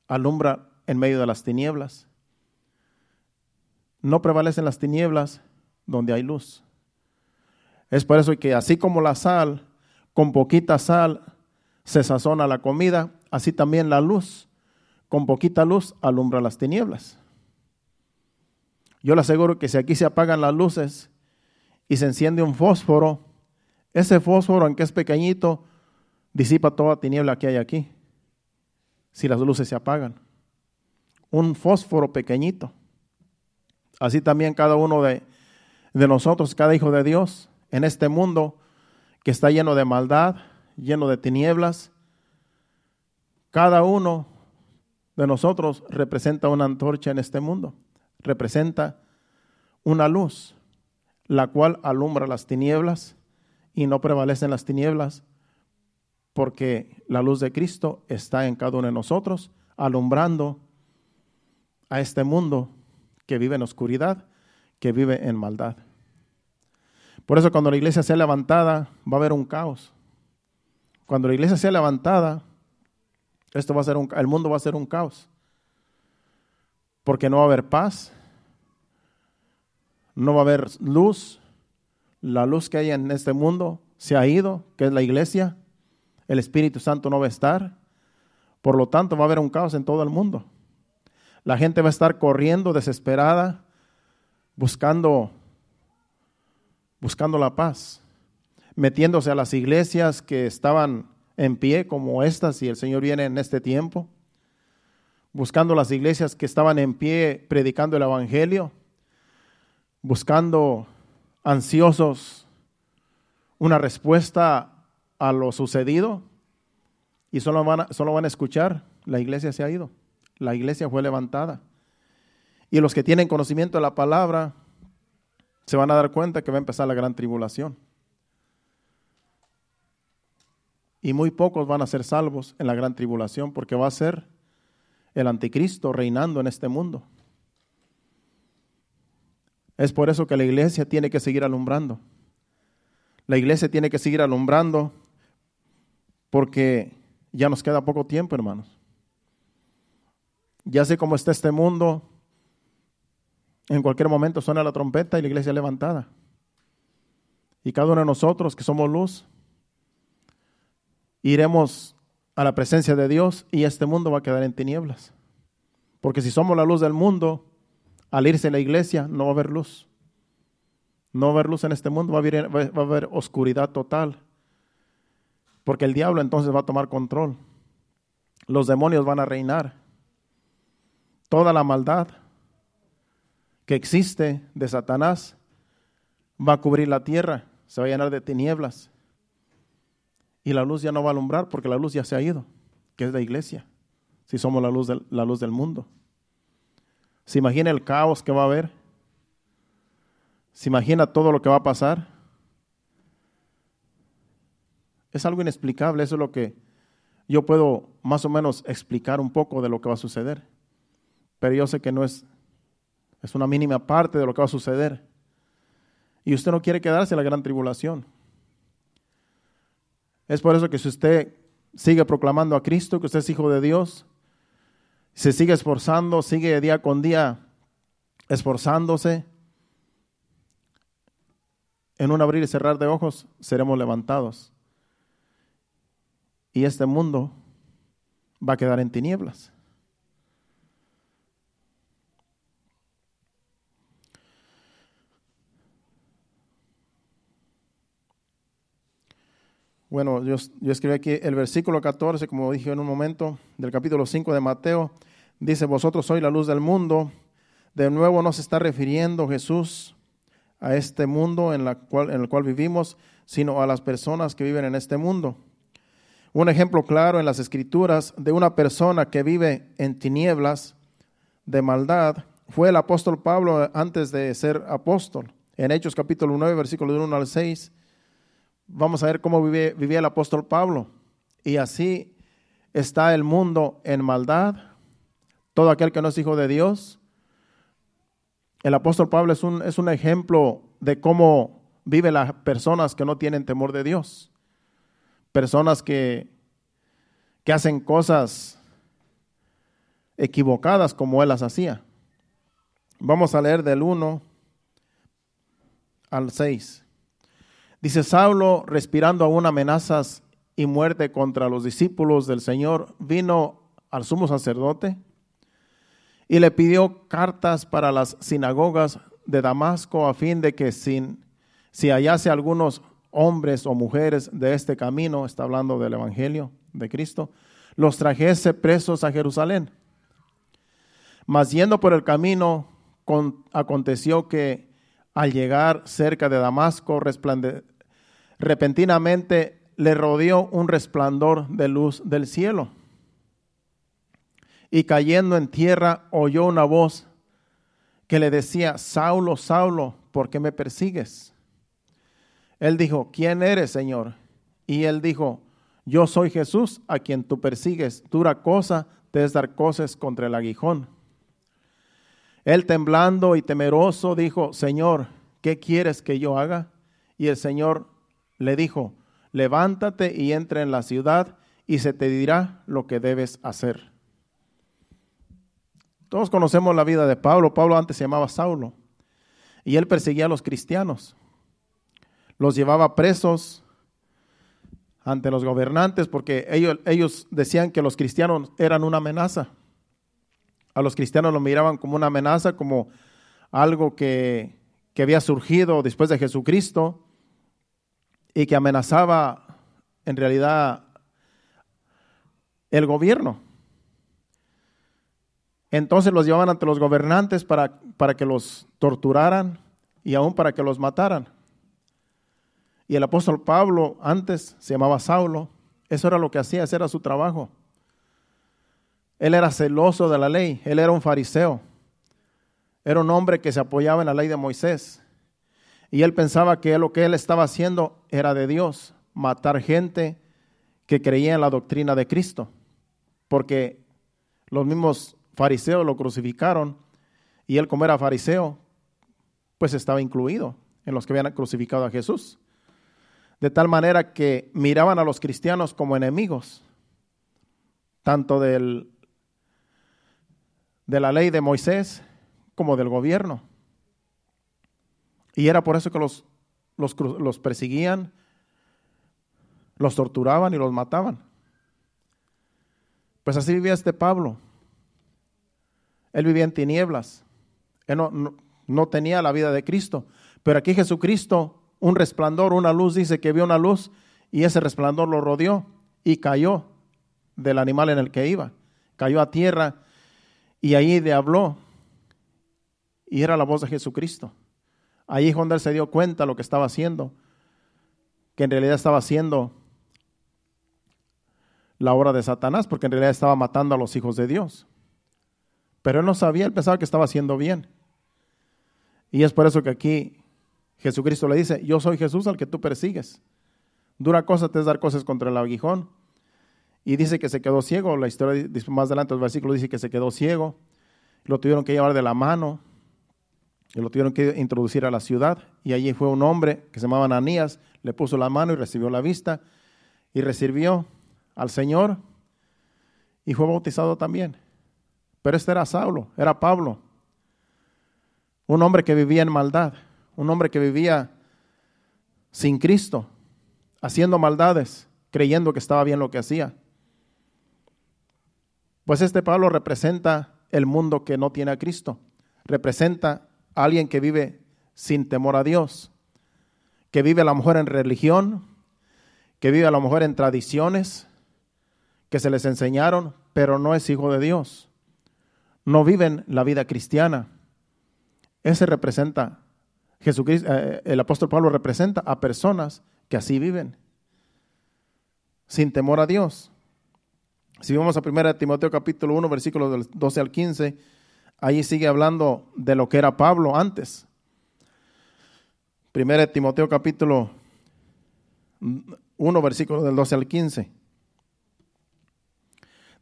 alumbra en medio de las tinieblas. No prevalecen las tinieblas donde hay luz. Es por eso que así como la sal, con poquita sal se sazona la comida, así también la luz, con poquita luz alumbra las tinieblas. Yo le aseguro que si aquí se apagan las luces y se enciende un fósforo, ese fósforo, aunque es pequeñito, disipa toda tiniebla que hay aquí, si las luces se apagan. Un fósforo pequeñito. Así también cada uno de, de nosotros, cada hijo de Dios, en este mundo que está lleno de maldad, lleno de tinieblas. Cada uno de nosotros representa una antorcha en este mundo, representa una luz, la cual alumbra las tinieblas y no prevalecen las tinieblas, porque la luz de Cristo está en cada uno de nosotros, alumbrando a este mundo que vive en oscuridad que vive en maldad. Por eso cuando la iglesia sea levantada va a haber un caos. Cuando la iglesia sea levantada, esto va a ser el mundo va a ser un caos. Porque no va a haber paz, no va a haber luz. La luz que hay en este mundo se ha ido, que es la iglesia. El Espíritu Santo no va a estar. Por lo tanto, va a haber un caos en todo el mundo. La gente va a estar corriendo desesperada buscando, buscando la paz, metiéndose a las iglesias que estaban en pie como estas y el Señor viene en este tiempo, buscando las iglesias que estaban en pie predicando el Evangelio, buscando ansiosos una respuesta a lo sucedido y solo van a, solo van a escuchar La iglesia se ha ido. La iglesia fue levantada. Y los que tienen conocimiento de la palabra se van a dar cuenta que va a empezar la gran tribulación. Y muy pocos van a ser salvos en la gran tribulación porque va a ser el anticristo reinando en este mundo. Es por eso que la iglesia tiene que seguir alumbrando. La iglesia tiene que seguir alumbrando porque ya nos queda poco tiempo, hermanos. Ya sé cómo está este mundo. En cualquier momento suena la trompeta y la iglesia levantada. Y cada uno de nosotros que somos luz, iremos a la presencia de Dios y este mundo va a quedar en tinieblas. Porque si somos la luz del mundo, al irse la iglesia no va a haber luz. No va a haber luz en este mundo, va a haber oscuridad total. Porque el diablo entonces va a tomar control. Los demonios van a reinar. Toda la maldad que existe de Satanás va a cubrir la tierra, se va a llenar de tinieblas. Y la luz ya no va a alumbrar porque la luz ya se ha ido, que es la iglesia, si somos la luz del, la luz del mundo. ¿Se imagina el caos que va a haber? ¿Se imagina todo lo que va a pasar? Es algo inexplicable, eso es lo que yo puedo más o menos explicar un poco de lo que va a suceder. Pero yo sé que no es, es una mínima parte de lo que va a suceder. Y usted no quiere quedarse en la gran tribulación. Es por eso que si usted sigue proclamando a Cristo, que usted es hijo de Dios, se sigue esforzando, sigue día con día esforzándose, en un abrir y cerrar de ojos seremos levantados. Y este mundo va a quedar en tinieblas. Bueno, yo, escribí aquí el versículo 14, como dije en un momento, del capítulo 5 de Mateo. Dice, vosotros sois la luz del mundo. De nuevo no se está refiriendo Jesús a este mundo en, la cual, en el cual vivimos, sino a las personas que viven en este mundo. Un ejemplo claro en las escrituras de una persona que vive en tinieblas de maldad fue el apóstol Pablo antes de ser apóstol. En Hechos capítulo 9, versículo 1 al 6, vamos a ver cómo vivía el apóstol Pablo. Y así está el mundo en maldad. Todo aquel que no es hijo de Dios. El apóstol Pablo es un, es un ejemplo de cómo viven las personas que no tienen temor de Dios. Personas que, que hacen cosas equivocadas como él las hacía. Vamos a leer del 1 al 6. Dice Saulo, respirando aún amenazas y muerte contra los discípulos del Señor, vino al sumo sacerdote y le pidió cartas para las sinagogas de Damasco a fin de que sin, si hallase algunos hombres o mujeres de este camino, está hablando del Evangelio de Cristo, los trajese presos a Jerusalén. Mas yendo por el camino, aconteció que al llegar cerca de Damasco, repentinamente le rodeó un resplandor de luz del cielo. Y cayendo en tierra oyó una voz que le decía, Saulo, Saulo, ¿por qué me persigues? Él dijo, ¿quién eres, Señor? Y él dijo, yo soy Jesús a quien tú persigues. Dura cosa te es dar cosas contra el aguijón. Él temblando y temeroso dijo, Señor, ¿qué quieres que yo haga? Y el Señor le dijo, levántate y entra en la ciudad y se te dirá lo que debes hacer. Todos conocemos la vida de Pablo. Pablo antes se llamaba Saulo y él perseguía a los cristianos. Los llevaba presos ante los gobernantes porque ellos, ellos decían que los cristianos eran una amenaza a los cristianos lo miraban como una amenaza, como algo que, había surgido después de Jesucristo y que amenazaba en realidad el gobierno. Entonces los llevaban ante los gobernantes para, para que los torturaran y aún para que los mataran. Y el apóstol Pablo antes se llamaba Saulo, eso era lo que hacía, ese era su trabajo Él era celoso de la ley, él era un fariseo. Era un hombre que se apoyaba en la ley de Moisés. Y él pensaba que lo que él estaba haciendo era de Dios, matar gente que creía en la doctrina de Cristo. Porque los mismos fariseos lo crucificaron y él como era fariseo, pues estaba incluido en los que habían crucificado a Jesús. De tal manera que miraban a los cristianos como enemigos, tanto del, de la ley de Moisés como del gobierno. Y era por eso que los, los, perseguían, los torturaban y los mataban. Pues así vivía este Pablo. Él vivía en tinieblas. Él no, no, tenía la vida de Cristo. Pero aquí Jesucristo, un resplandor, una luz, dice que vio una luz y ese resplandor lo rodeó y cayó del animal en el que iba. Cayó a tierra y ahí le habló y era la voz de Jesucristo. Ahí él se dio cuenta de lo que estaba haciendo, que en realidad estaba haciendo la obra de Satanás, porque en realidad estaba matando a los hijos de Dios. Pero él no sabía, él pensaba que estaba haciendo bien. Y es por eso que aquí Jesucristo le dice, yo soy Jesús al que tú persigues. Dura cosa te es dar cosas contra el aguijón. Y dice que se quedó ciego. La historia más adelante el versículo dice que se quedó ciego. Lo tuvieron que llevar de la mano y lo tuvieron que introducir a la ciudad. Y allí fue un hombre que se llamaba Ananías, le puso la mano y recibió la vista. Y recibió al Señor y fue bautizado también. Pero este era Saulo, era Pablo. Un hombre que vivía en maldad, un hombre que vivía sin Cristo, haciendo maldades, creyendo que estaba bien lo que hacía. Pues este Pablo representa el mundo que no tiene a Cristo, representa alguien que vive sin temor a Dios, que vive a lo mejor en religión, que vive a lo mejor en tradiciones que se les enseñaron, pero no es hijo de Dios. No viven la vida cristiana. Ese representa, Jesucristo, eh, el apóstol Pablo representa a personas que así viven, sin temor a Dios. Si vamos a 1 Timoteo capítulo 1, versículos del 12 al 15, Ahí sigue hablando de lo que era Pablo antes. Primera Timoteo capítulo 1, versículo del 12 al 15.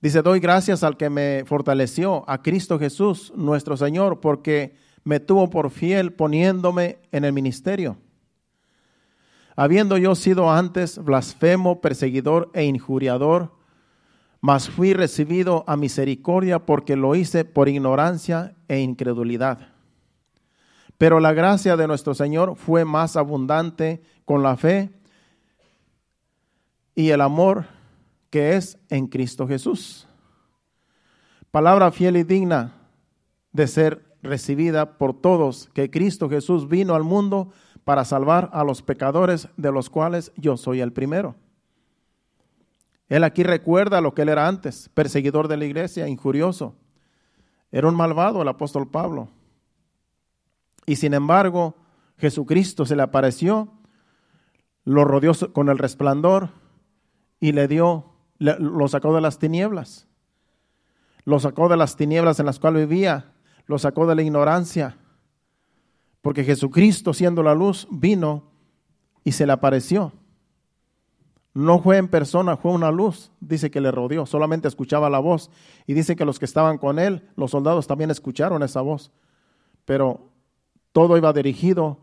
Dice, doy gracias al que me fortaleció, a Cristo Jesús, nuestro Señor, porque me tuvo por fiel poniéndome en el ministerio. Habiendo yo sido antes blasfemo, perseguidor e injuriador, mas fui recibido a misericordia porque lo hice por ignorancia e incredulidad. Pero la gracia de nuestro Señor fue más abundante con la fe y el amor que es en Cristo Jesús. Palabra fiel y digna de ser recibida por todos, que Cristo Jesús vino al mundo para salvar a los pecadores, de los cuales yo soy el primero. Él aquí recuerda lo que él era antes, perseguidor de la iglesia, injurioso. Era un malvado el apóstol Pablo. Y sin embargo, Jesucristo se le apareció, lo rodeó con el resplandor y le dio, lo sacó de las tinieblas. Lo sacó de las tinieblas en las cuales vivía, lo sacó de la ignorancia. Porque Jesucristo, siendo la luz, vino y se le apareció. No fue en persona, fue una luz, dice que le rodeó, solamente escuchaba la voz. Y dice que los que estaban con él, los soldados también escucharon esa voz. Pero todo iba dirigido,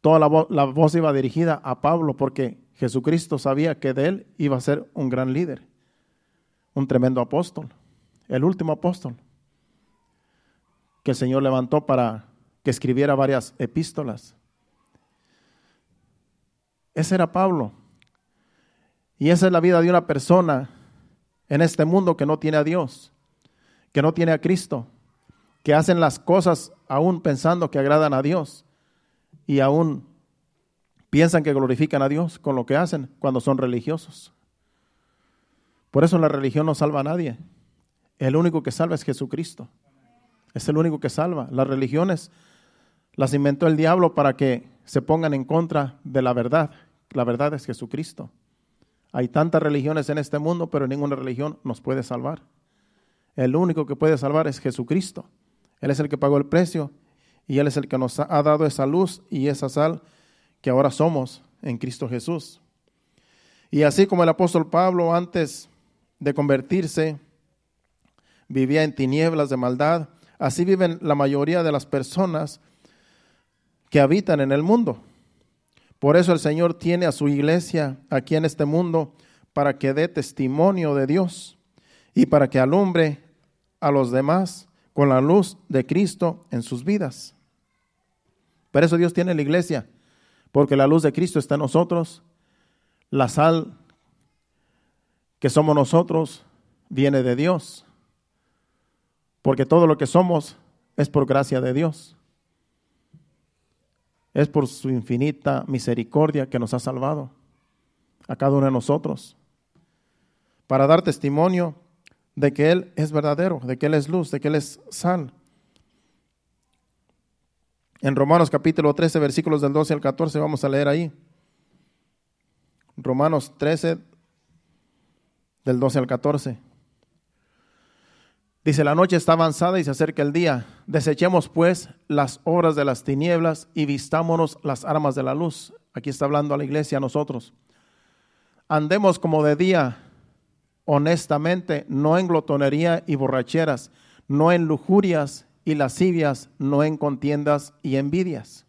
toda la, la voz iba dirigida a Pablo porque Jesucristo sabía que de él iba a ser un gran líder, un tremendo apóstol, el último apóstol que el Señor levantó para que escribiera varias epístolas. Ese era Pablo. Y esa es la vida de una persona en este mundo que no tiene a Dios, que no tiene a Cristo, que hacen las cosas aún pensando que agradan a Dios y aún piensan que glorifican a Dios con lo que hacen cuando son religiosos. Por eso la religión no salva a nadie. El único que salva es Jesucristo. Es el único que salva. Las religiones las inventó el diablo para que se pongan en contra de la verdad. La verdad es Jesucristo. Hay tantas religiones en este mundo, pero ninguna religión nos puede salvar. El único que puede salvar es Jesucristo. Él es el que pagó el precio y Él es el que nos ha dado esa luz y esa sal que ahora somos en Cristo Jesús. Y así como el apóstol Pablo antes de convertirse vivía en tinieblas de maldad, así viven la mayoría de las personas que habitan en el mundo. Por eso el Señor tiene a su iglesia aquí en este mundo para que dé testimonio de Dios y para que alumbre a los demás con la luz de Cristo en sus vidas. Por eso Dios tiene la iglesia, porque la luz de Cristo está en nosotros, la sal que somos nosotros viene de Dios, porque todo lo que somos es por gracia de Dios. Es por su infinita misericordia que nos ha salvado a cada uno de nosotros, para dar testimonio de que Él es verdadero, de que Él es luz, de que Él es sal. En Romanos capítulo 13, versículos del 12 al 14, vamos a leer ahí. Romanos 13, del 12 al 14. Dice, la noche está avanzada y se acerca el día. Desechemos pues las obras de las tinieblas y vistámonos las armas de la luz. Aquí está hablando a la iglesia, a nosotros. Andemos como de día, honestamente, no en glotonería y borracheras, no en lujurias y lascivias, no en contiendas y envidias,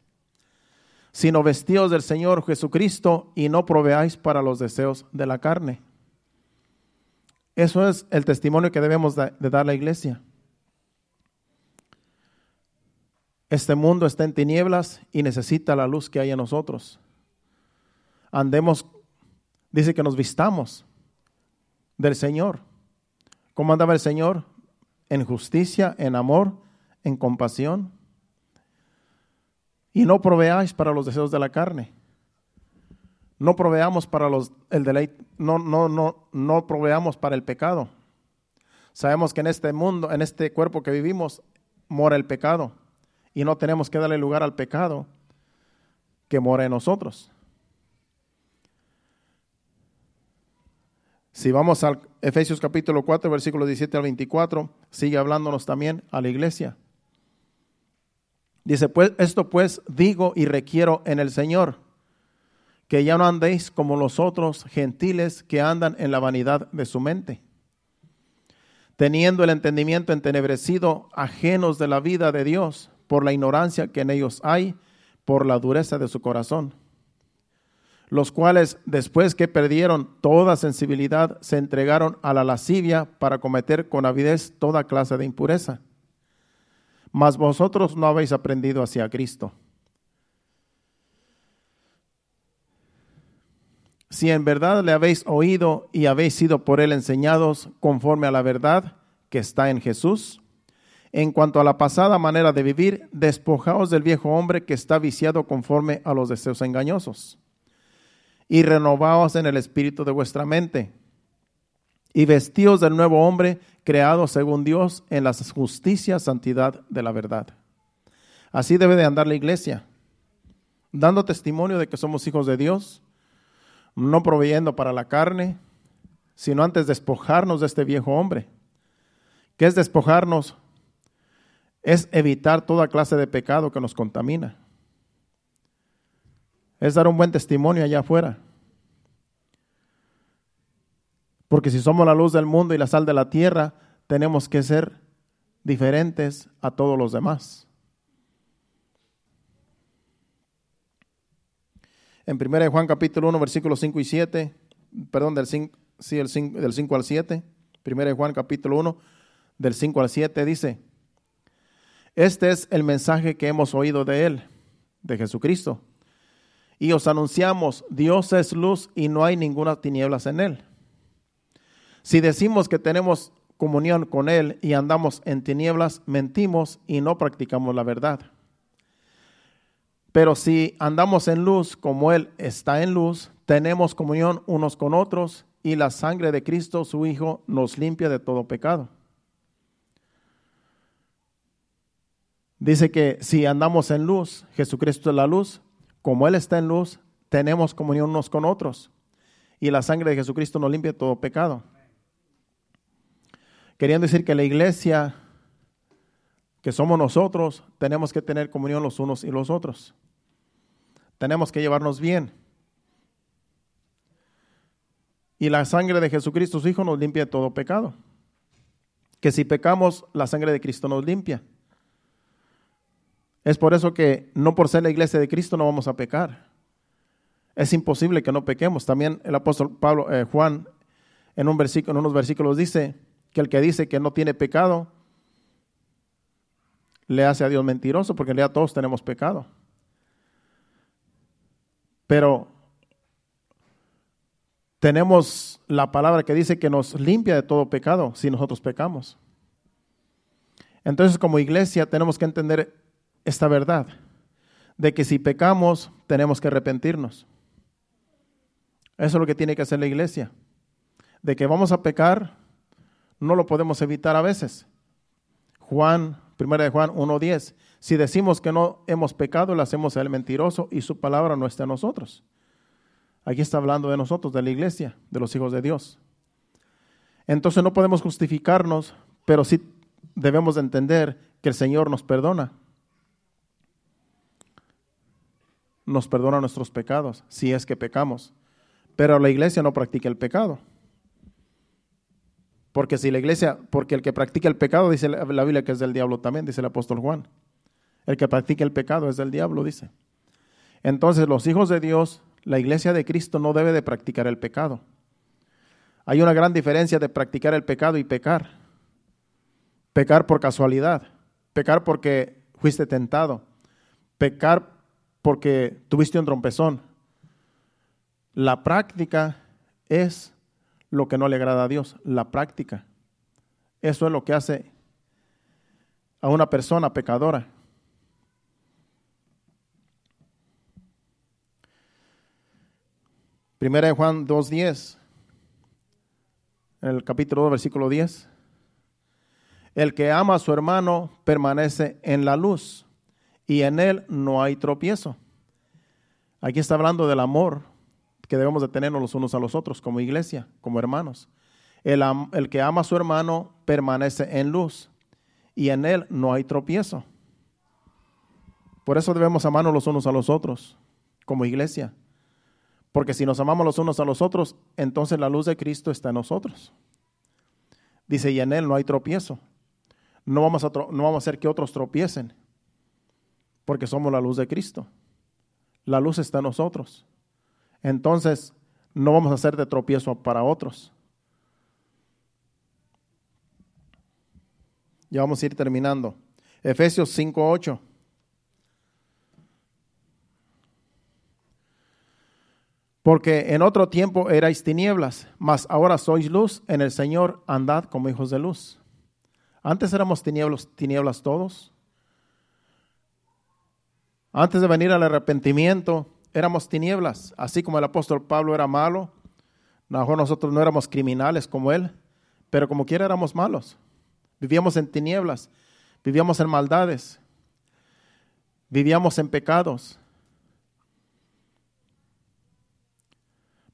sino vestidos del Señor Jesucristo y no proveáis para los deseos de la carne. Eso es el testimonio que debemos de, dar a la iglesia. Este mundo está en tinieblas y necesita la luz que hay en nosotros. Andemos, dice que nos vistamos del Señor. ¿Cómo andaba el Señor? En justicia, en amor, en compasión. Y no proveáis para los deseos de la carne. No proveamos para los, el deleite, no, no, no, no proveamos para el pecado. Sabemos que en este mundo, en este cuerpo que vivimos, mora el pecado. Y no tenemos que darle lugar al pecado que mora en nosotros. Si vamos al Efesios capítulo 4, versículo 17 al 24, sigue hablándonos también a la iglesia. Dice, pues esto pues digo y requiero en el Señor, que ya no andéis como los otros gentiles que andan en la vanidad de su mente, teniendo el entendimiento entenebrecido, ajenos de la vida de Dios, por la ignorancia que en ellos hay, por la dureza de su corazón, los cuales después que perdieron toda sensibilidad, se entregaron a la lascivia para cometer con avidez toda clase de impureza mas vosotros no habéis aprendido hacia Cristo. Si en verdad le habéis oído y habéis sido por él enseñados conforme a la verdad que está en Jesús, en cuanto a la pasada manera de vivir, despojaos del viejo hombre que está viciado conforme a los deseos engañosos, y renovaos en el espíritu de vuestra mente, y vestíos del nuevo hombre creado según Dios en la justicia, santidad de la verdad. Así debe de andar la iglesia, dando testimonio de que somos hijos de Dios, no proveyendo para la carne, sino antes despojarnos de este viejo hombre. ¿Qué es despojarnos? Es evitar toda clase de pecado que nos contamina. Es dar un buen testimonio allá afuera. Porque si somos la luz del mundo y la sal de la tierra, tenemos que ser diferentes a todos los demás. En 1 Juan capítulo 1, versículos 5 y 7, perdón, del 5, sí, el 5, del 5 al 7, 1 Juan capítulo 1, del 5 al 7 dice, este es el mensaje que hemos oído de Él, de Jesucristo. Y os anunciamos, Dios es luz y no hay ninguna tinieblas en Él. Si decimos que tenemos comunión con Él y andamos en tinieblas, mentimos y no practicamos la verdad. Pero si andamos en luz como Él está en luz, tenemos comunión unos con otros y la sangre de Cristo, su Hijo, nos limpia de todo pecado. Dice que si andamos en luz, Jesucristo es la luz, como Él está en luz, tenemos comunión unos con otros y la sangre de Jesucristo nos limpia de todo pecado. Queriendo decir que la iglesia, que somos nosotros, tenemos que tener comunión los unos y los otros. Tenemos que llevarnos bien. Y la sangre de Jesucristo, su Hijo, nos limpia de todo pecado. Que si pecamos, la sangre de Cristo nos limpia. Es por eso que no por ser la iglesia de Cristo no vamos a pecar. Es imposible que no pequemos. También el apóstol Pablo, eh, Juan, en, un versículo, en unos versículos dice que el que dice que no tiene pecado, le hace a Dios mentiroso, porque en realidad todos tenemos pecado. Pero tenemos la palabra que dice que nos limpia de todo pecado si nosotros pecamos. Entonces como iglesia tenemos que entender esta verdad, de que si pecamos tenemos que arrepentirnos. Eso es lo que tiene que hacer la iglesia. De que vamos a pecar, no lo podemos evitar a veces. Juan, primera de Juan 1.10, si decimos que no hemos pecado, le hacemos a él mentiroso y su palabra no está en nosotros. Aquí está hablando de nosotros, de la iglesia, de los hijos de Dios. Entonces no podemos justificarnos, pero sí debemos de entender que el Señor nos perdona. Nos perdona nuestros pecados, si es que pecamos. Pero la iglesia no practica el pecado. Porque si la iglesia, porque el que practica el pecado, dice la Biblia que es del diablo también, dice el apóstol Juan. El que practica el pecado es del diablo, dice. Entonces los hijos de Dios la iglesia de Cristo no debe de practicar el pecado. Hay una gran diferencia de practicar el pecado y pecar. Pecar por casualidad, pecar porque fuiste tentado, pecar porque tuviste un trompezón. La práctica es lo que no le agrada a Dios, la práctica. Eso es lo que hace a una persona pecadora. Primera de Juan 2.10, en el capítulo 2, versículo 10. El que ama a su hermano permanece en la luz y en él no hay tropiezo. Aquí está hablando del amor que debemos de tenernos los unos a los otros como iglesia, como hermanos. El, el que ama a su hermano permanece en luz y en él no hay tropiezo. Por eso debemos amarnos los unos a los otros como iglesia. Porque si nos amamos los unos a los otros, entonces la luz de Cristo está en nosotros. Dice, y en Él no hay tropiezo. No vamos a, no vamos a hacer que otros tropiecen, porque somos la luz de Cristo. La luz está en nosotros. Entonces, no vamos a hacer de tropiezo para otros. Ya vamos a ir terminando. Efesios 5.8. Porque en otro tiempo erais tinieblas, mas ahora sois luz en el Señor, andad como hijos de luz. Antes éramos tinieblas, tinieblas todos. Antes de venir al arrepentimiento, éramos tinieblas, así como el apóstol Pablo era malo. mejor nosotros no éramos criminales como él, pero como quiera éramos malos. Vivíamos en tinieblas, vivíamos en maldades, vivíamos en pecados.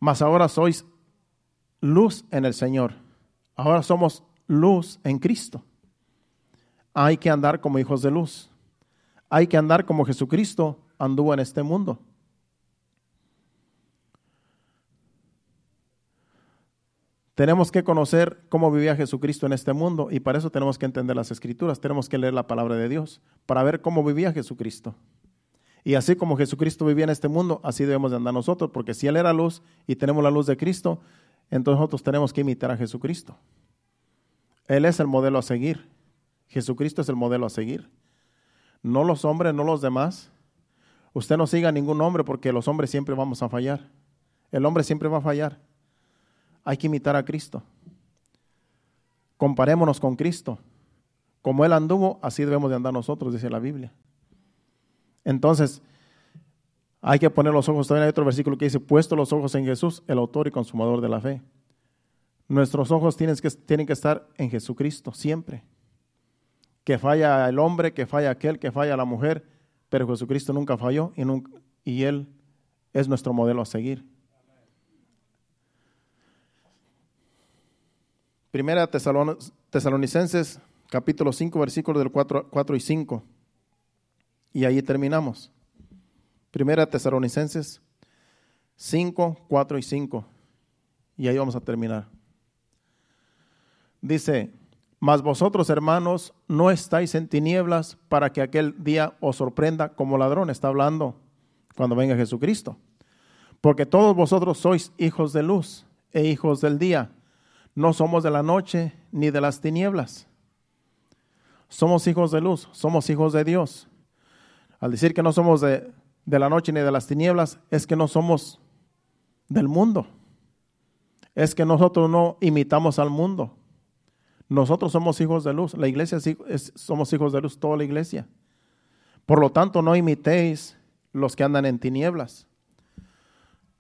Mas ahora sois luz en el Señor. Ahora somos luz en Cristo. Hay que andar como hijos de luz. Hay que andar como Jesucristo anduvo en este mundo. Tenemos que conocer cómo vivía Jesucristo en este mundo y para eso tenemos que entender las escrituras, tenemos que leer la palabra de Dios para ver cómo vivía Jesucristo. Y así como Jesucristo vivía en este mundo, así debemos de andar nosotros, porque si Él era luz y tenemos la luz de Cristo, entonces nosotros tenemos que imitar a Jesucristo. Él es el modelo a seguir. Jesucristo es el modelo a seguir. No los hombres, no los demás. Usted no siga a ningún hombre porque los hombres siempre vamos a fallar. El hombre siempre va a fallar. Hay que imitar a Cristo. Comparémonos con Cristo. Como Él anduvo, así debemos de andar nosotros, dice la Biblia. Entonces, hay que poner los ojos, también hay otro versículo que dice, puesto los ojos en Jesús, el autor y consumador de la fe. Nuestros ojos tienen que, tienen que estar en Jesucristo siempre. Que falla el hombre, que falla aquel, que falla la mujer, pero Jesucristo nunca falló y, Él es nuestro modelo a seguir. Primera Tesalon- Tesalonicenses, capítulo 5, versículos del 4, 4 y 5. Y ahí terminamos. Primera Tesalonicenses 5, 4 y 5. Y ahí vamos a terminar. Dice, mas vosotros hermanos no estáis en tinieblas para que aquel día os sorprenda como ladrón. Está hablando cuando venga Jesucristo. Porque todos vosotros sois hijos de luz e hijos del día. No somos de la noche ni de las tinieblas. Somos hijos de luz, somos hijos de Dios. Al decir que no somos de, la noche ni de las tinieblas, es que no somos del mundo. Es que nosotros no imitamos al mundo. Nosotros somos hijos de luz. La iglesia es, es, somos hijos de luz, toda la iglesia. Por lo tanto, no imitéis los que andan en tinieblas.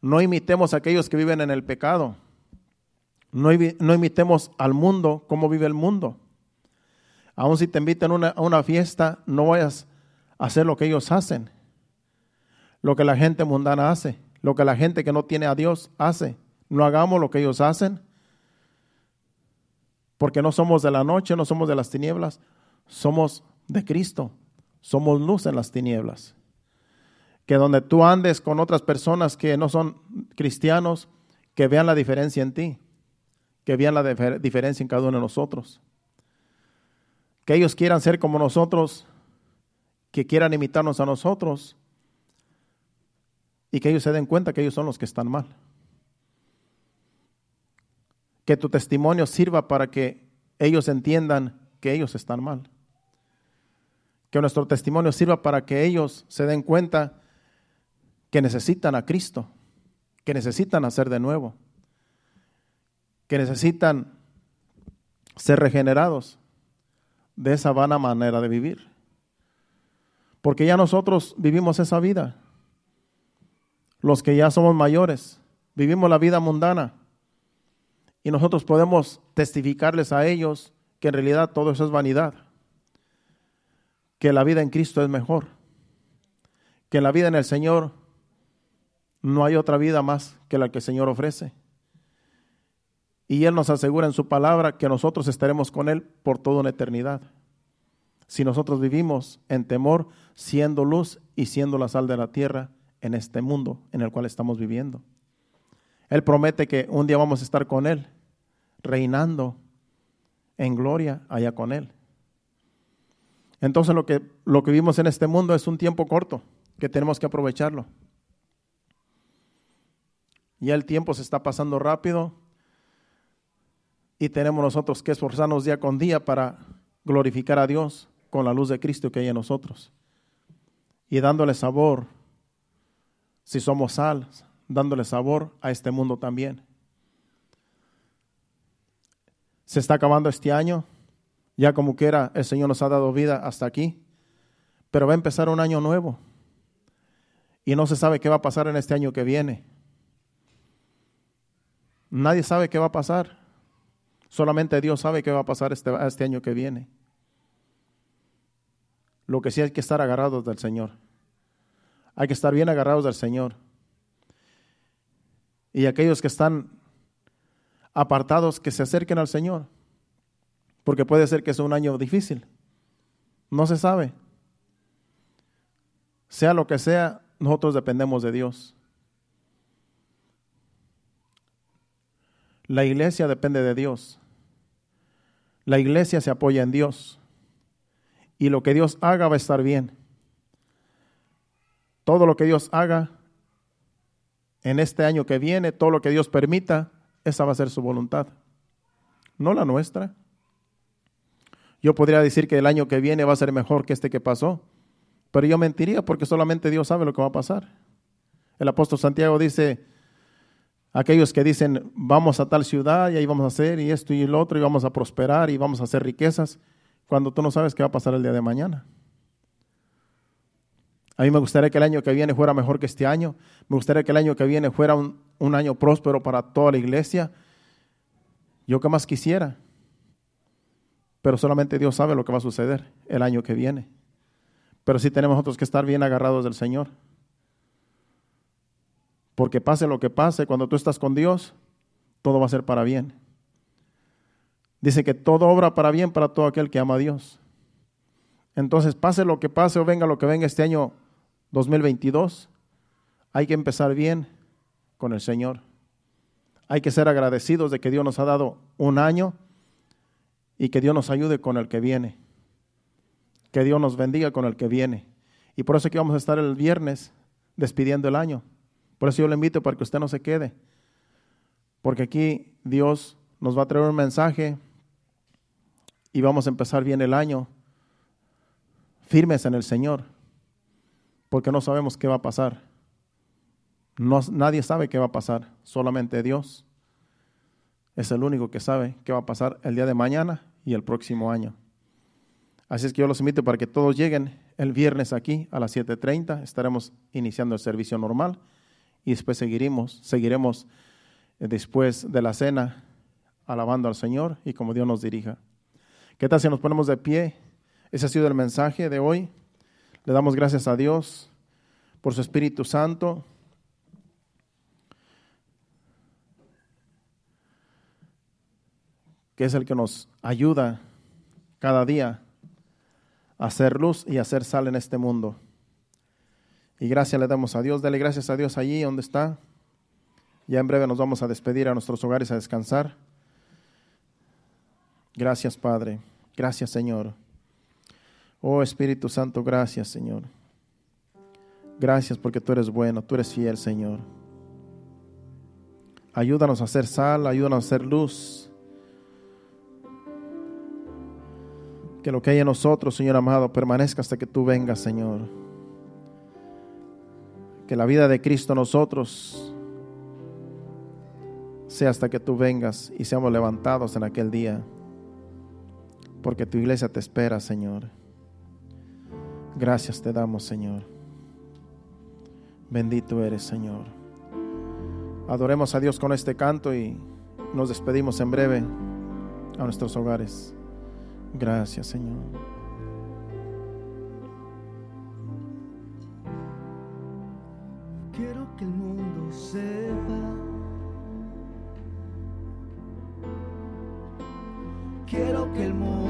No imitemos a aquellos que viven en el pecado. No, imitemos al mundo como vive el mundo. Aun si te invitan a una, a una fiesta, no vayas hacer lo que ellos hacen. Lo que la gente mundana hace. Lo que la gente que no tiene a Dios hace. No hagamos lo que ellos hacen. Porque no somos de la noche, no somos de las tinieblas. Somos de Cristo. Somos luz en las tinieblas. Que donde tú andes con otras personas que no son cristianos, que vean la diferencia en ti. Que vean la difer diferencia en cada uno de nosotros. Que ellos quieran ser como nosotros, que quieran imitarnos a nosotros y que ellos se den cuenta que ellos son los que están mal. Que tu testimonio sirva para que ellos entiendan que ellos están mal. Que nuestro testimonio sirva para que ellos se den cuenta que necesitan a Cristo, que necesitan hacer de nuevo, que necesitan ser regenerados de esa vana manera de vivir. Porque ya nosotros vivimos esa vida. Los que ya somos mayores, vivimos la vida mundana. Y nosotros podemos testificarles a ellos que en realidad todo eso es vanidad. Que la vida en Cristo es mejor. Que la vida en el Señor no hay otra vida más que la que el Señor ofrece. Y Él nos asegura en su palabra que nosotros estaremos con Él por toda una eternidad. Si nosotros vivimos en temor, siendo luz y siendo la sal de la tierra en este mundo en el cual estamos viviendo. Él promete que un día vamos a estar con Él, reinando en gloria allá con Él. Entonces lo que, lo que vivimos en este mundo es un tiempo corto, que tenemos que aprovecharlo. Ya el tiempo se está pasando rápido y tenemos nosotros que esforzarnos día con día para glorificar a Dios con la luz de Cristo que hay en nosotros y dándole sabor, si somos sal, dándole sabor a este mundo también. Se está acabando este año, ya como quiera el Señor nos ha dado vida hasta aquí, pero va a empezar un año nuevo y no se sabe qué va a pasar en este año que viene. Nadie sabe qué va a pasar. Solamente Dios sabe qué va a pasar este, este año que viene. Lo que sí hay que estar agarrados del Señor. Hay que estar bien agarrados del Señor. Y aquellos que están apartados, que se acerquen al Señor. Porque puede ser que sea un año difícil. No se sabe. Sea lo que sea, nosotros dependemos de Dios. La iglesia depende de Dios. La iglesia se apoya en Dios. Y lo que Dios haga va a estar bien. Todo lo que Dios haga en este año que viene, todo lo que Dios permita, esa va a ser su voluntad. No la nuestra. Yo podría decir que el año que viene va a ser mejor que este que pasó, pero yo mentiría porque solamente Dios sabe lo que va a pasar. El apóstol Santiago dice, aquellos que dicen, vamos a tal ciudad y ahí vamos a hacer y esto y lo otro y vamos a prosperar y vamos a hacer riquezas, cuando tú no sabes qué va a pasar el día de mañana. A mí me gustaría que el año que viene fuera mejor que este año. Me gustaría que el año que viene fuera un, un año próspero para toda la iglesia. Yo que más quisiera. Pero solamente Dios sabe lo que va a suceder el año que viene. Pero sí tenemos nosotros que estar bien agarrados del Señor. Porque pase lo que pase, cuando tú estás con Dios, todo va a ser para bien. Dice que todo obra para bien para todo aquel que ama a Dios. Entonces, pase lo que pase o venga lo que venga este año 2022, hay que empezar bien con el Señor. Hay que ser agradecidos de que Dios nos ha dado un año y que Dios nos ayude con el que viene. Que Dios nos bendiga con el que viene. Y por eso aquí vamos a estar el viernes despidiendo el año. Por eso yo le invito para que usted no se quede. Porque aquí Dios nos va a traer un mensaje y vamos a empezar bien el año firmes en el Señor. Porque no sabemos qué va a pasar. No, nadie sabe qué va a pasar, solamente Dios es el único que sabe qué va a pasar el día de mañana y el próximo año. Así es que yo los invito para que todos lleguen el viernes aquí a las 7.30. Estaremos iniciando el servicio normal y después seguiremos, seguiremos eh, después de la cena alabando al Señor y como Dios nos dirija. ¿Qué tal si nos ponemos de pie? Ese ha sido el mensaje de hoy. Le damos gracias a Dios por su Espíritu Santo. que es el que nos ayuda cada día a hacer luz y a hacer sal en este mundo. Y gracias le damos a Dios, dale gracias a Dios allí donde está. Ya en breve nos vamos a despedir a nuestros hogares a descansar. Gracias Padre, gracias Señor. Oh Espíritu Santo, gracias Señor. Gracias porque tú eres bueno, tú eres fiel Señor. Ayúdanos a hacer sal, ayúdanos a hacer luz Que lo que hay en nosotros, Señor amado, permanezca hasta que tú vengas, Señor. Que la vida de Cristo en nosotros sea hasta que tú vengas y seamos levantados en aquel día. Porque tu iglesia te espera, Señor. Gracias te damos, Señor. Bendito eres, Señor. Adoremos a Dios con este canto y nos despedimos en breve a nuestros hogares. Gracias, Señor. Quiero que el mundo sepa. Quiero que el mundo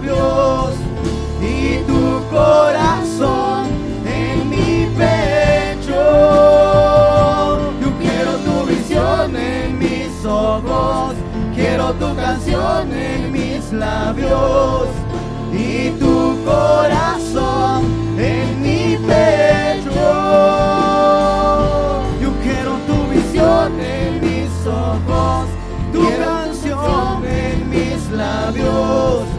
y tu corazón en mi pecho. Yo quiero tu visión en mis ojos, quiero tu canción en mis labios y tu corazón en mi pecho. Yo quiero tu visión en mis ojos, tu canción en mis labios.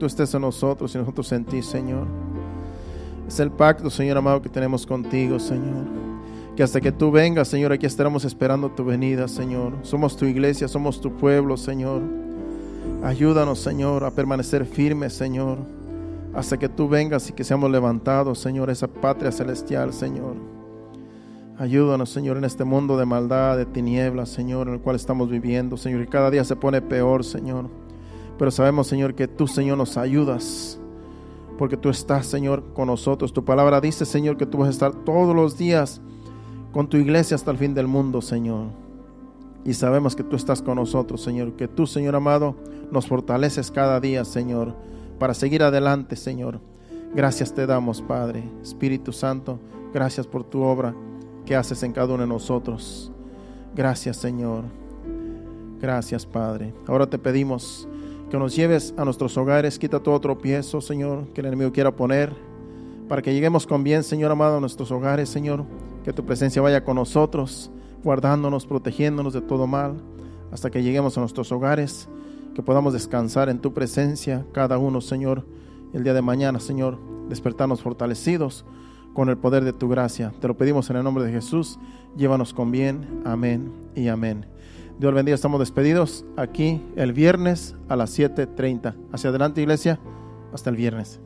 Tú estés en nosotros y nosotros en ti, Señor. Es el pacto, Señor amado, que tenemos contigo, Señor. Que hasta que tú vengas, Señor, aquí estaremos esperando tu venida, Señor. Somos tu iglesia, somos tu pueblo, Señor. Ayúdanos, Señor, a permanecer firmes, Señor. Hasta que tú vengas y que seamos levantados, Señor, esa patria celestial, Señor. Ayúdanos, Señor, en este mundo de maldad, de tinieblas, Señor, en el cual estamos viviendo, Señor. Y cada día se pone peor, Señor. Pero sabemos, Señor, que tú, Señor, nos ayudas. Porque tú estás, Señor, con nosotros. Tu palabra dice, Señor, que tú vas a estar todos los días con tu iglesia hasta el fin del mundo, Señor. Y sabemos que tú estás con nosotros, Señor. Que tú, Señor amado, nos fortaleces cada día, Señor, para seguir adelante, Señor. Gracias te damos, Padre. Espíritu Santo, gracias por tu obra que haces en cada uno de nosotros. Gracias, Señor. Gracias, Padre. Ahora te pedimos que nos lleves a nuestros hogares, quita todo tropiezo, Señor, que el enemigo quiera poner, para que lleguemos con bien, Señor amado, a nuestros hogares, Señor, que tu presencia vaya con nosotros, guardándonos, protegiéndonos de todo mal, hasta que lleguemos a nuestros hogares, que podamos descansar en tu presencia, cada uno, Señor, el día de mañana, Señor, despertarnos fortalecidos con el poder de tu gracia. Te lo pedimos en el nombre de Jesús, llévanos con bien, amén y amén. Dios bendiga, estamos despedidos aquí el viernes a las 7.30. Hacia adelante, iglesia, hasta el viernes.